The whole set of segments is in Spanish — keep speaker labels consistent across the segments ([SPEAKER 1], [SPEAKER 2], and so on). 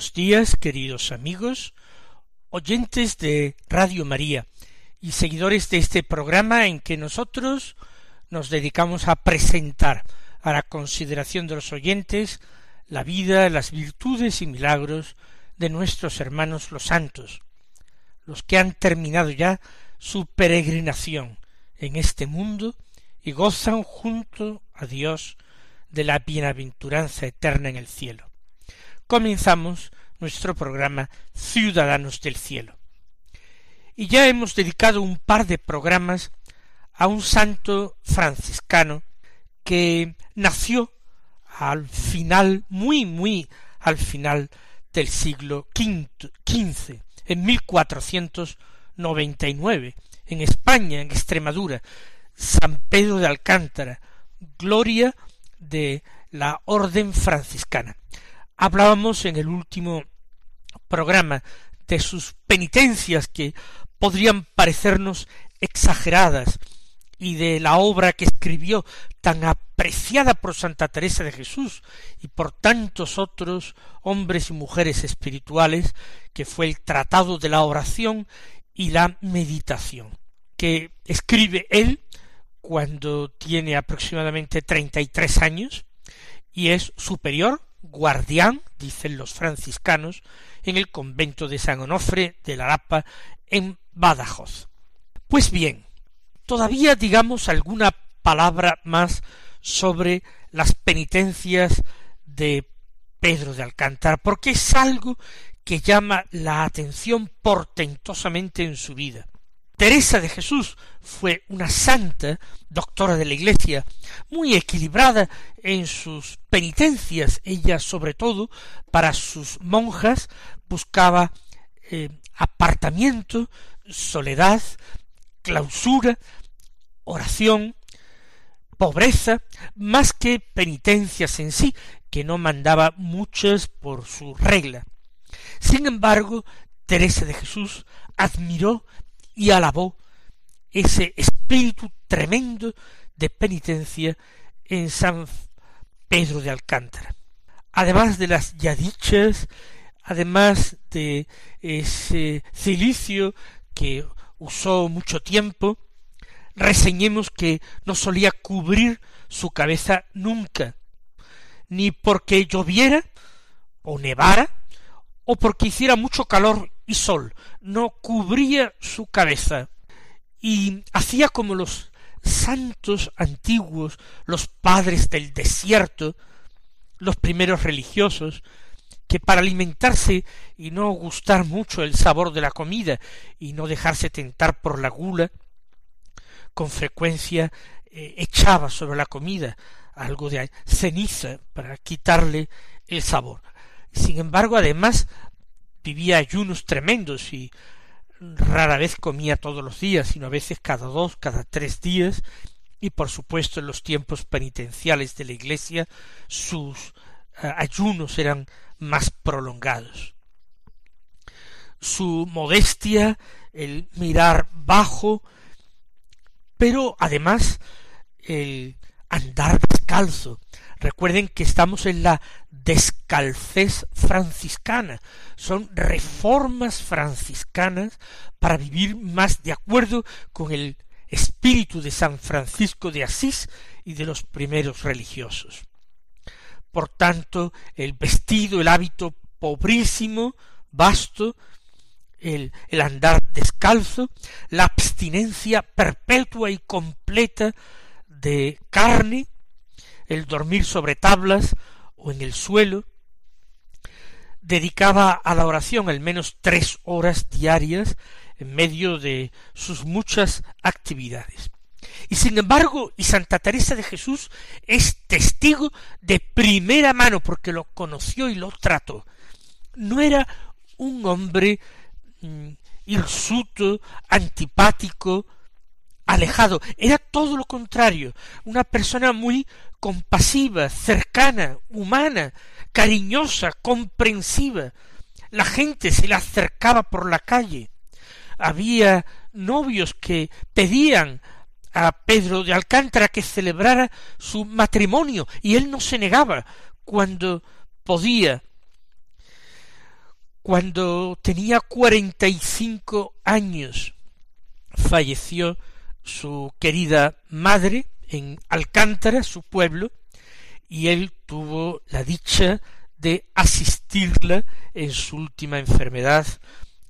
[SPEAKER 1] Buenos días, queridos amigos, oyentes de Radio María y seguidores de este programa en que nosotros nos dedicamos a presentar a la consideración de los oyentes la vida, las virtudes y milagros de nuestros hermanos los santos, los que han terminado ya su peregrinación en este mundo y gozan junto a Dios de la bienaventuranza eterna en el cielo comenzamos nuestro programa Ciudadanos del Cielo. Y ya hemos dedicado un par de programas a un santo franciscano que nació al final, muy, muy al final del siglo XV, en 1499, en España, en Extremadura, San Pedro de Alcántara, gloria de la orden franciscana. Hablábamos en el último programa de sus penitencias que podrían parecernos exageradas y de la obra que escribió tan apreciada por Santa Teresa de Jesús y por tantos otros hombres y mujeres espirituales que fue el Tratado de la Oración y la Meditación, que escribe él cuando tiene aproximadamente treinta y tres años y es superior guardián, dicen los franciscanos, en el convento de San Onofre de la Lapa en Badajoz. Pues bien, todavía digamos alguna palabra más sobre las penitencias de Pedro de Alcántara, porque es algo que llama la atención portentosamente en su vida. Teresa de Jesús fue una santa, doctora de la Iglesia, muy equilibrada en sus penitencias. Ella, sobre todo, para sus monjas, buscaba eh, apartamiento, soledad, clausura, oración, pobreza, más que penitencias en sí, que no mandaba muchas por su regla. Sin embargo, Teresa de Jesús admiró y alabó ese espíritu tremendo de penitencia en San Pedro de Alcántara. Además de las ya dichas, además de ese cilicio que usó mucho tiempo, reseñemos que no solía cubrir su cabeza nunca, ni porque lloviera o nevara, o porque hiciera mucho calor y sol, no cubría su cabeza y hacía como los santos antiguos, los padres del desierto, los primeros religiosos, que para alimentarse y no gustar mucho el sabor de la comida y no dejarse tentar por la gula, con frecuencia eh, echaba sobre la comida algo de ceniza para quitarle el sabor. Sin embargo, además vivía ayunos tremendos y rara vez comía todos los días, sino a veces cada dos, cada tres días, y por supuesto en los tiempos penitenciales de la Iglesia sus eh, ayunos eran más prolongados. Su modestia, el mirar bajo, pero además el andar descalzo. Recuerden que estamos en la descalcez franciscana. Son reformas franciscanas para vivir más de acuerdo con el espíritu de San Francisco de Asís y de los primeros religiosos. Por tanto, el vestido, el hábito pobrísimo, vasto, el, el andar descalzo, la abstinencia perpetua y completa de carne, el dormir sobre tablas o en el suelo, dedicaba a la oración al menos tres horas diarias en medio de sus muchas actividades. Y sin embargo, y Santa Teresa de Jesús es testigo de primera mano porque lo conoció y lo trató. No era un hombre mm, hirsuto, antipático, alejado, era todo lo contrario, una persona muy compasiva, cercana, humana, cariñosa, comprensiva. La gente se le acercaba por la calle. Había novios que pedían a Pedro de Alcántara que celebrara su matrimonio y él no se negaba cuando podía. Cuando tenía cuarenta y cinco años falleció su querida madre en Alcántara, su pueblo, y él tuvo la dicha de asistirla en su última enfermedad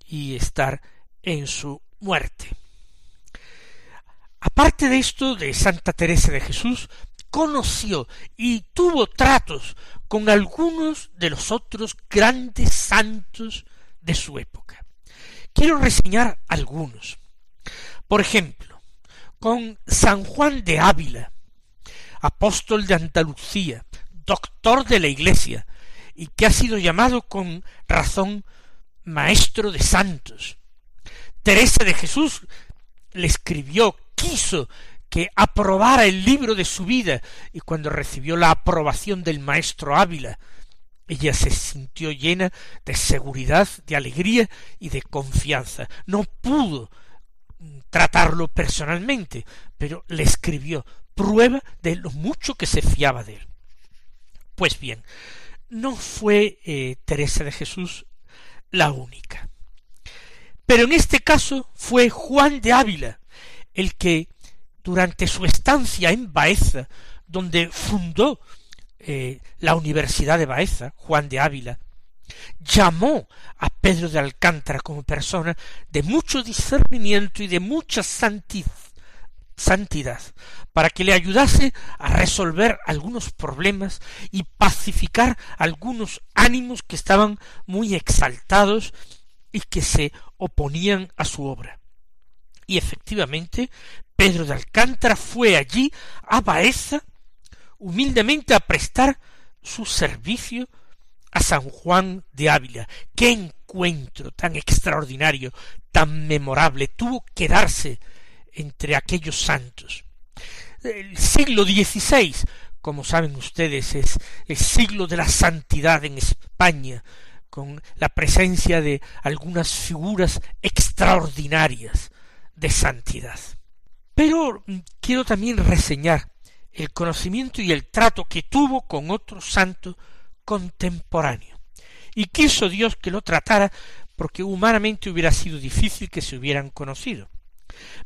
[SPEAKER 1] y estar en su muerte. Aparte de esto, de Santa Teresa de Jesús, conoció y tuvo tratos con algunos de los otros grandes santos de su época. Quiero reseñar algunos. Por ejemplo, con San Juan de Ávila, apóstol de Andalucía, doctor de la Iglesia, y que ha sido llamado con razón maestro de santos. Teresa de Jesús le escribió quiso que aprobara el libro de su vida, y cuando recibió la aprobación del maestro Ávila, ella se sintió llena de seguridad, de alegría y de confianza. No pudo tratarlo personalmente, pero le escribió prueba de lo mucho que se fiaba de él. Pues bien, no fue eh, Teresa de Jesús la única. Pero en este caso fue Juan de Ávila, el que durante su estancia en Baeza, donde fundó eh, la Universidad de Baeza, Juan de Ávila, llamó a Pedro de Alcántara como persona de mucho discernimiento y de mucha santidad, para que le ayudase a resolver algunos problemas y pacificar algunos ánimos que estaban muy exaltados y que se oponían a su obra. Y efectivamente, Pedro de Alcántara fue allí a Baeza humildemente a prestar su servicio a San Juan de Ávila. Qué encuentro tan extraordinario, tan memorable tuvo que darse entre aquellos santos. El siglo XVI, como saben ustedes, es el siglo de la santidad en España, con la presencia de algunas figuras extraordinarias de santidad. Pero quiero también reseñar el conocimiento y el trato que tuvo con otro santo contemporáneo. Y quiso Dios que lo tratara porque humanamente hubiera sido difícil que se hubieran conocido.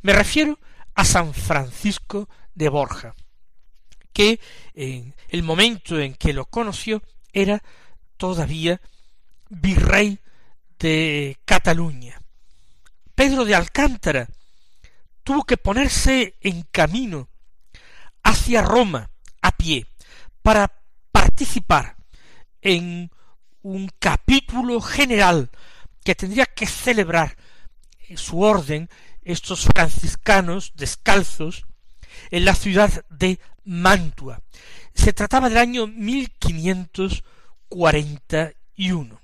[SPEAKER 1] Me refiero a San Francisco de Borja, que en el momento en que lo conoció era todavía virrey de Cataluña. Pedro de Alcántara tuvo que ponerse en camino hacia Roma a pie para participar en un capítulo general que tendría que celebrar su orden estos franciscanos descalzos en la ciudad de Mantua. Se trataba del año 1541.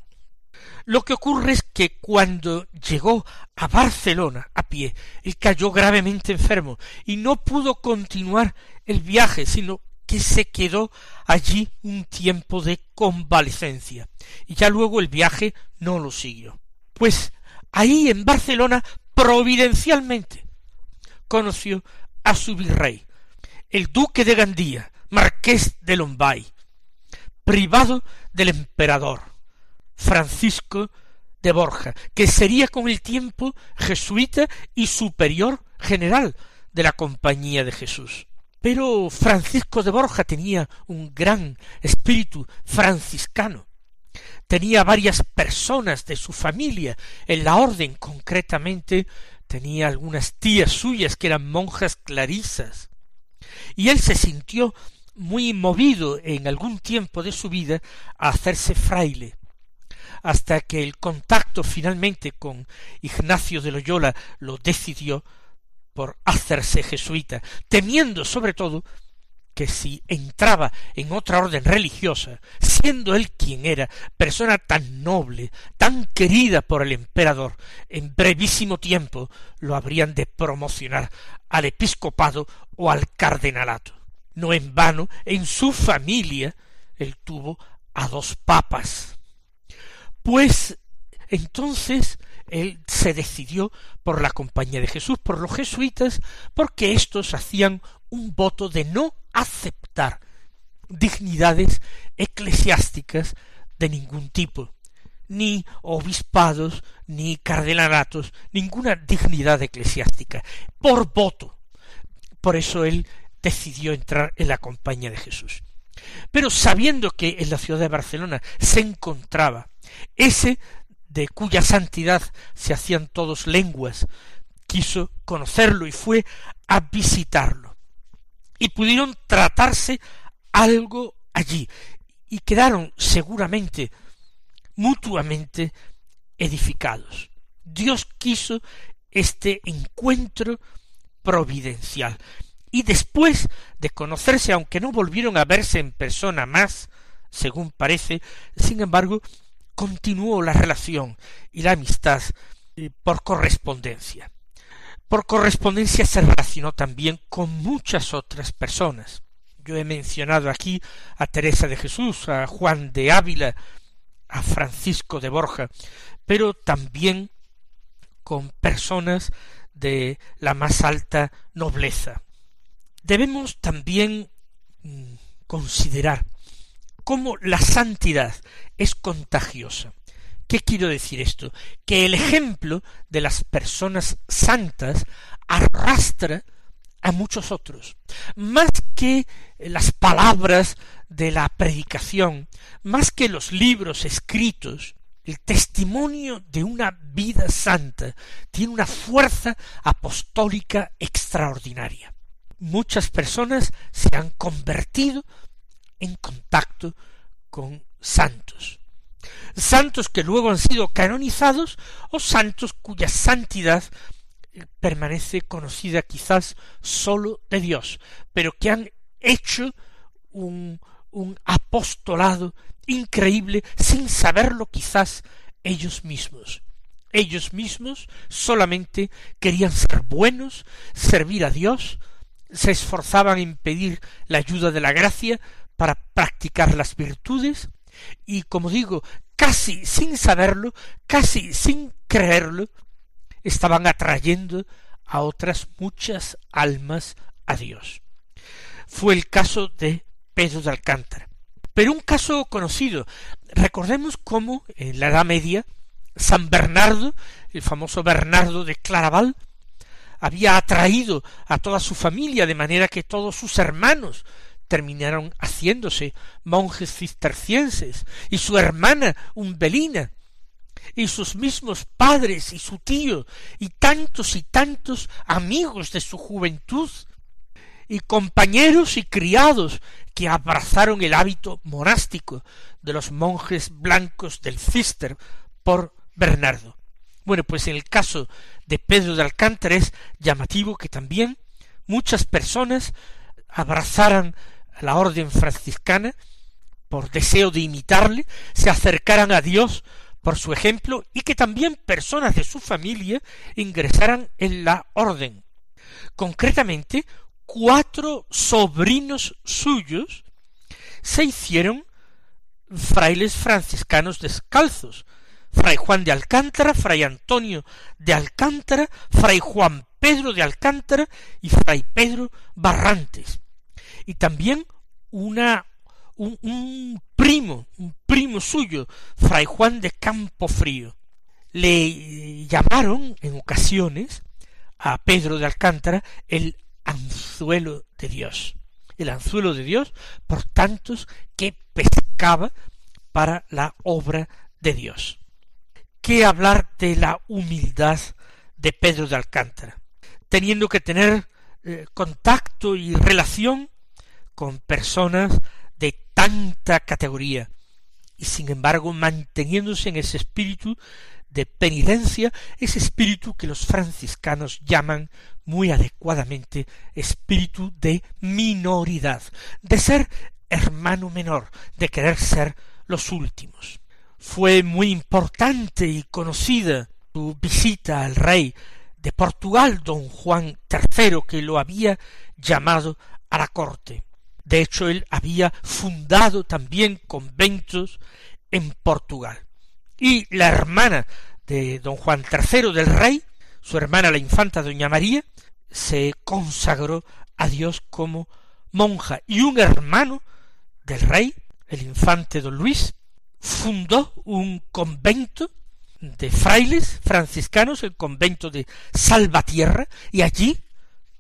[SPEAKER 1] Lo que ocurre es que cuando llegó a Barcelona a pie, él cayó gravemente enfermo y no pudo continuar el viaje, sino que se quedó allí un tiempo de convalecencia y ya luego el viaje no lo siguió. Pues ahí en Barcelona, providencialmente, conoció a su virrey, el duque de Gandía, marqués de Lombay, privado del emperador, Francisco de Borja, que sería con el tiempo jesuita y superior general de la Compañía de Jesús. Pero Francisco de Borja tenía un gran espíritu franciscano. Tenía varias personas de su familia en la orden, concretamente tenía algunas tías suyas que eran monjas clarisas. Y él se sintió muy movido en algún tiempo de su vida a hacerse fraile, hasta que el contacto finalmente con Ignacio de Loyola lo decidió por hacerse jesuita, temiendo sobre todo que si entraba en otra orden religiosa, siendo él quien era, persona tan noble, tan querida por el emperador, en brevísimo tiempo lo habrían de promocionar al episcopado o al cardenalato. No en vano, en su familia él tuvo a dos papas. Pues entonces él se decidió por la compañía de Jesús, por los jesuitas, porque éstos hacían un voto de no aceptar dignidades eclesiásticas de ningún tipo, ni obispados, ni cardenalatos, ninguna dignidad eclesiástica, por voto. Por eso él decidió entrar en la compañía de Jesús. Pero sabiendo que en la ciudad de Barcelona se encontraba ese de cuya santidad se hacían todos lenguas, quiso conocerlo y fue a visitarlo. Y pudieron tratarse algo allí, y quedaron seguramente mutuamente edificados. Dios quiso este encuentro providencial. Y después de conocerse, aunque no volvieron a verse en persona más, según parece, sin embargo, continuó la relación y la amistad eh, por correspondencia. Por correspondencia se relacionó también con muchas otras personas. Yo he mencionado aquí a Teresa de Jesús, a Juan de Ávila, a Francisco de Borja, pero también con personas de la más alta nobleza. Debemos también mm, considerar cómo la santidad es contagiosa. ¿Qué quiero decir esto? Que el ejemplo de las personas santas arrastra a muchos otros. Más que las palabras de la predicación, más que los libros escritos, el testimonio de una vida santa tiene una fuerza apostólica extraordinaria. Muchas personas se han convertido en contacto con santos. Santos que luego han sido canonizados o santos cuya santidad permanece conocida quizás sólo de Dios, pero que han hecho un, un apostolado increíble sin saberlo quizás ellos mismos. Ellos mismos solamente querían ser buenos, servir a Dios, se esforzaban en pedir la ayuda de la gracia para practicar las virtudes y, como digo, casi sin saberlo, casi sin creerlo, estaban atrayendo a otras muchas almas a Dios. Fue el caso de Pedro de Alcántara. Pero un caso conocido. Recordemos cómo en la Edad Media San Bernardo, el famoso Bernardo de Claraval, había atraído a toda su familia de manera que todos sus hermanos terminaron haciéndose monjes cistercienses, y su hermana Umbelina, y sus mismos padres y su tío, y tantos y tantos amigos de su juventud, y compañeros y criados que abrazaron el hábito monástico de los monjes blancos del Cister por Bernardo. Bueno, pues en el caso de Pedro de Alcántara es llamativo que también muchas personas abrazaran la orden franciscana, por deseo de imitarle, se acercaran a Dios por su ejemplo y que también personas de su familia ingresaran en la orden. Concretamente, cuatro sobrinos suyos se hicieron frailes franciscanos descalzos, fray Juan de Alcántara, fray Antonio de Alcántara, fray Juan Pedro de Alcántara y fray Pedro Barrantes y también una un, primo, un primo suyo, fray Juan de Campofrío. Le llamaron en ocasiones a Pedro de Alcántara el anzuelo de Dios, el anzuelo de Dios por tantos que pescaba para la obra de Dios. ¿Qué hablar de la humildad de Pedro de Alcántara? Teniendo que tener eh, contacto y relación con personas de tanta categoría, y sin embargo manteniéndose en ese espíritu de penitencia, ese espíritu que los franciscanos llaman muy adecuadamente espíritu de minoridad, de ser hermano menor, de querer ser los últimos. Fue muy importante y conocida su visita al rey de Portugal, don Juan III, que lo había llamado a la corte. De hecho, él había fundado también conventos en Portugal. Y la hermana de don Juan III del rey, su hermana la infanta doña María, se consagró a Dios como monja. Y un hermano del rey, el infante don Luis, fundó un convento de frailes franciscanos, el convento de Salvatierra, y allí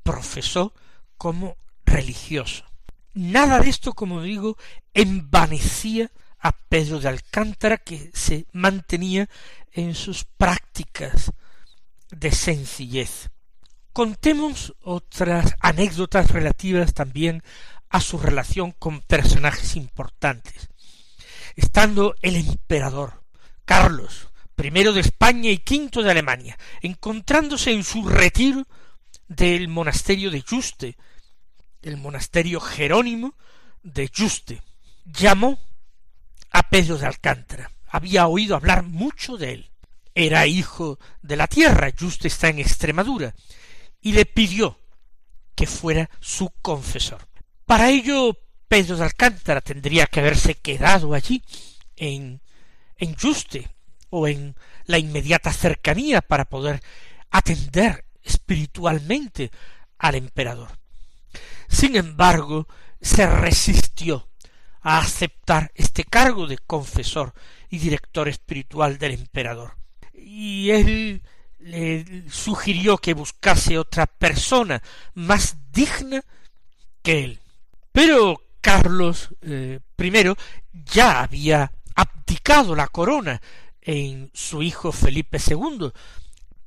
[SPEAKER 1] profesó como religioso. Nada de esto, como digo, envanecía a Pedro de Alcántara, que se mantenía en sus prácticas de sencillez. Contemos otras anécdotas relativas también a su relación con personajes importantes. Estando el emperador Carlos primero de España y quinto de Alemania, encontrándose en su retiro del monasterio de Juste, el monasterio jerónimo de Juste, llamó a Pedro de Alcántara. Había oído hablar mucho de él. Era hijo de la tierra, Juste está en Extremadura, y le pidió que fuera su confesor. Para ello, Pedro de Alcántara tendría que haberse quedado allí, en, en Juste, o en la inmediata cercanía para poder atender espiritualmente al emperador. Sin embargo, se resistió a aceptar este cargo de confesor y director espiritual del emperador. Y él le sugirió que buscase otra persona más digna que él. Pero Carlos eh, I ya había abdicado la corona en su hijo Felipe II,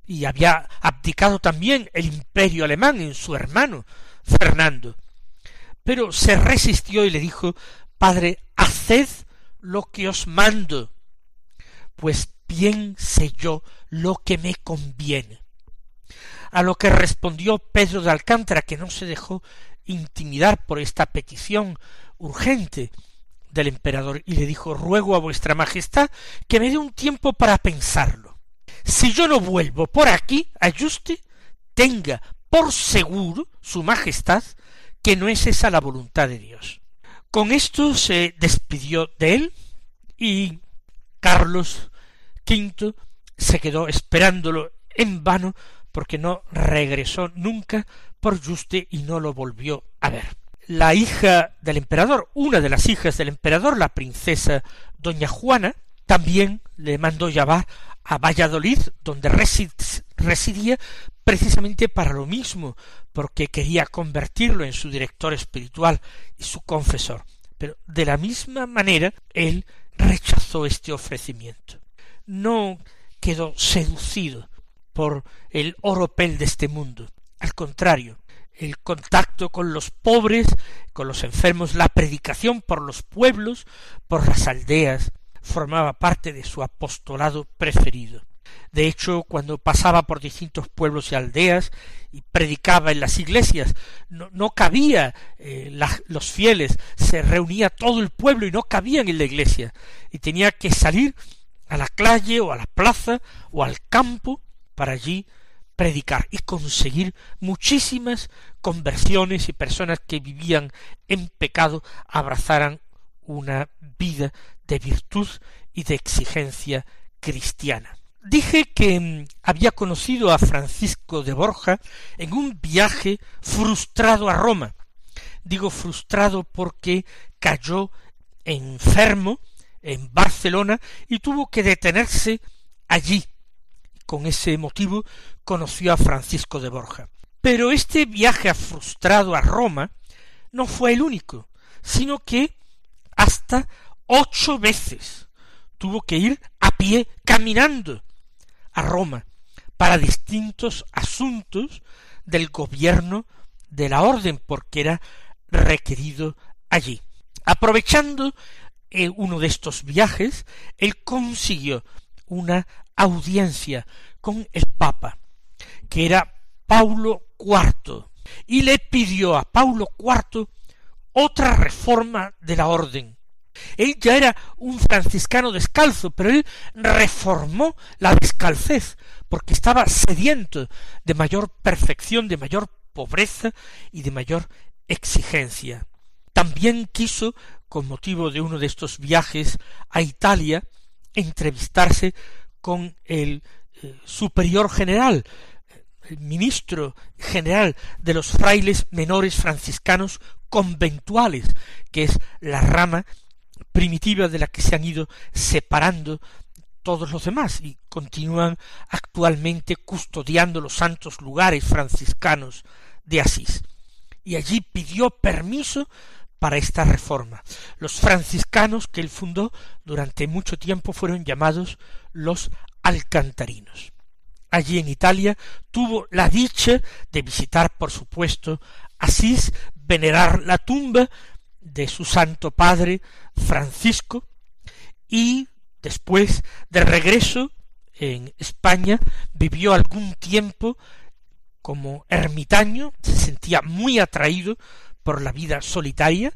[SPEAKER 1] y había abdicado también el imperio alemán en su hermano Fernando. Pero se resistió y le dijo Padre, haced lo que os mando, pues bien sé yo lo que me conviene. A lo que respondió Pedro de Alcántara, que no se dejó intimidar por esta petición urgente, del emperador y le dijo ruego a vuestra majestad que me dé un tiempo para pensarlo. Si yo no vuelvo por aquí, ayuste, tenga por seguro su majestad que no es esa la voluntad de Dios. Con esto se despidió de él y Carlos V se quedó esperándolo en vano porque no regresó nunca por Juste y no lo volvió a ver la hija del emperador, una de las hijas del emperador, la princesa doña Juana, también le mandó llamar a Valladolid, donde residía precisamente para lo mismo, porque quería convertirlo en su director espiritual y su confesor. Pero de la misma manera él rechazó este ofrecimiento. No quedó seducido por el oropel de este mundo. Al contrario, el contacto con los pobres, con los enfermos, la predicación por los pueblos, por las aldeas, formaba parte de su apostolado preferido. De hecho, cuando pasaba por distintos pueblos y aldeas y predicaba en las iglesias, no, cabía eh, los fieles, se reunía todo el pueblo y no cabían en la iglesia, y tenía que salir a la calle o a la plaza o al campo para allí predicar y conseguir muchísimas conversiones y personas que vivían en pecado abrazaran una vida de virtud y de exigencia cristiana. Dije que mm, había conocido a Francisco de Borja en un viaje frustrado a Roma. Digo frustrado porque cayó enfermo en Barcelona y tuvo que detenerse allí con ese motivo conoció a Francisco de Borja. Pero este viaje frustrado a Roma no fue el único, sino que hasta ocho veces tuvo que ir a pie caminando a Roma para distintos asuntos del gobierno de la orden, porque era requerido allí. Aprovechando eh, uno de estos viajes, él consiguió una audiencia con el Papa, que era Paulo IV, y le pidió a Paulo IV otra reforma de la orden. Él ya era un franciscano descalzo, pero él reformó la descalcez, porque estaba sediento de mayor perfección, de mayor pobreza y de mayor exigencia. También quiso, con motivo de uno de estos viajes a Italia, entrevistarse con el eh, superior general, el ministro general de los frailes menores franciscanos conventuales, que es la rama primitiva de la que se han ido separando todos los demás y continúan actualmente custodiando los santos lugares franciscanos de Asís. Y allí pidió permiso para esta reforma. Los franciscanos que él fundó durante mucho tiempo fueron llamados los alcantarinos. Allí en Italia tuvo la dicha de visitar, por supuesto, Asís, venerar la tumba de su santo padre Francisco y después de regreso en España vivió algún tiempo como ermitaño, se sentía muy atraído por la vida solitaria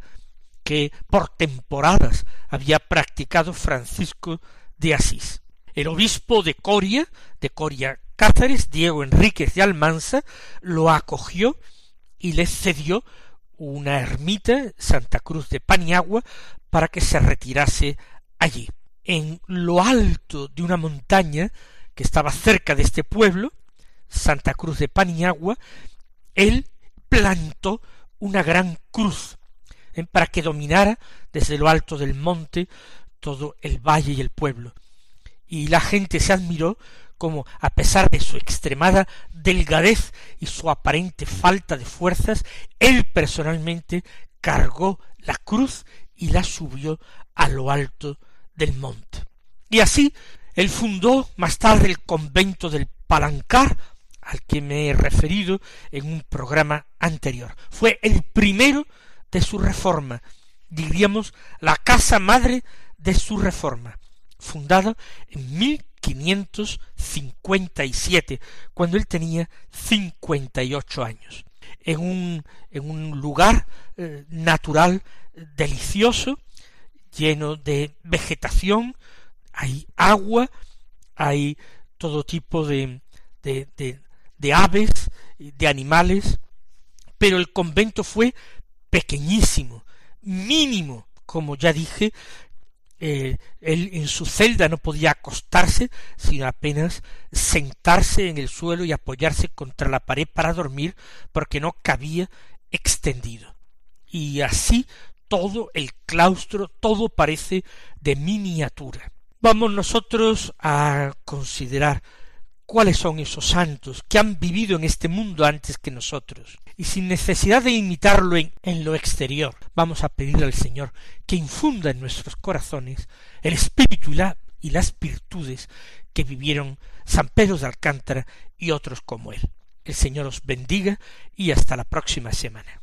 [SPEAKER 1] que por temporadas había practicado Francisco de Asís. El obispo de Coria, de Coria Cáceres, Diego Enríquez de Almanza, lo acogió y le cedió una ermita, Santa Cruz de Paniagua, para que se retirase allí. En lo alto de una montaña que estaba cerca de este pueblo, Santa Cruz de Paniagua, él plantó una gran cruz eh, para que dominara desde lo alto del monte todo el valle y el pueblo. Y la gente se admiró como, a pesar de su extremada delgadez y su aparente falta de fuerzas, él personalmente cargó la cruz y la subió a lo alto del monte. Y así él fundó más tarde el convento del Palancar, al que me he referido en un programa anterior. Fue el primero de su reforma, diríamos la casa madre de su reforma, fundada en 1557, cuando él tenía cincuenta y ocho años, en un, en un lugar eh, natural delicioso, lleno de vegetación, hay agua, hay todo tipo de, de, de aves, de animales, pero el convento fue pequeñísimo, mínimo, como ya dije, eh, él en su celda no podía acostarse, sino apenas sentarse en el suelo y apoyarse contra la pared para dormir, porque no cabía extendido. Y así todo el claustro, todo parece de miniatura. Vamos nosotros a considerar cuáles son esos santos que han vivido en este mundo antes que nosotros. Y sin necesidad de imitarlo en, lo exterior, vamos a pedirle al Señor que infunda en nuestros corazones el espíritu y, y las virtudes que vivieron San Pedro de Alcántara y otros como él. El Señor os bendiga y hasta la próxima semana.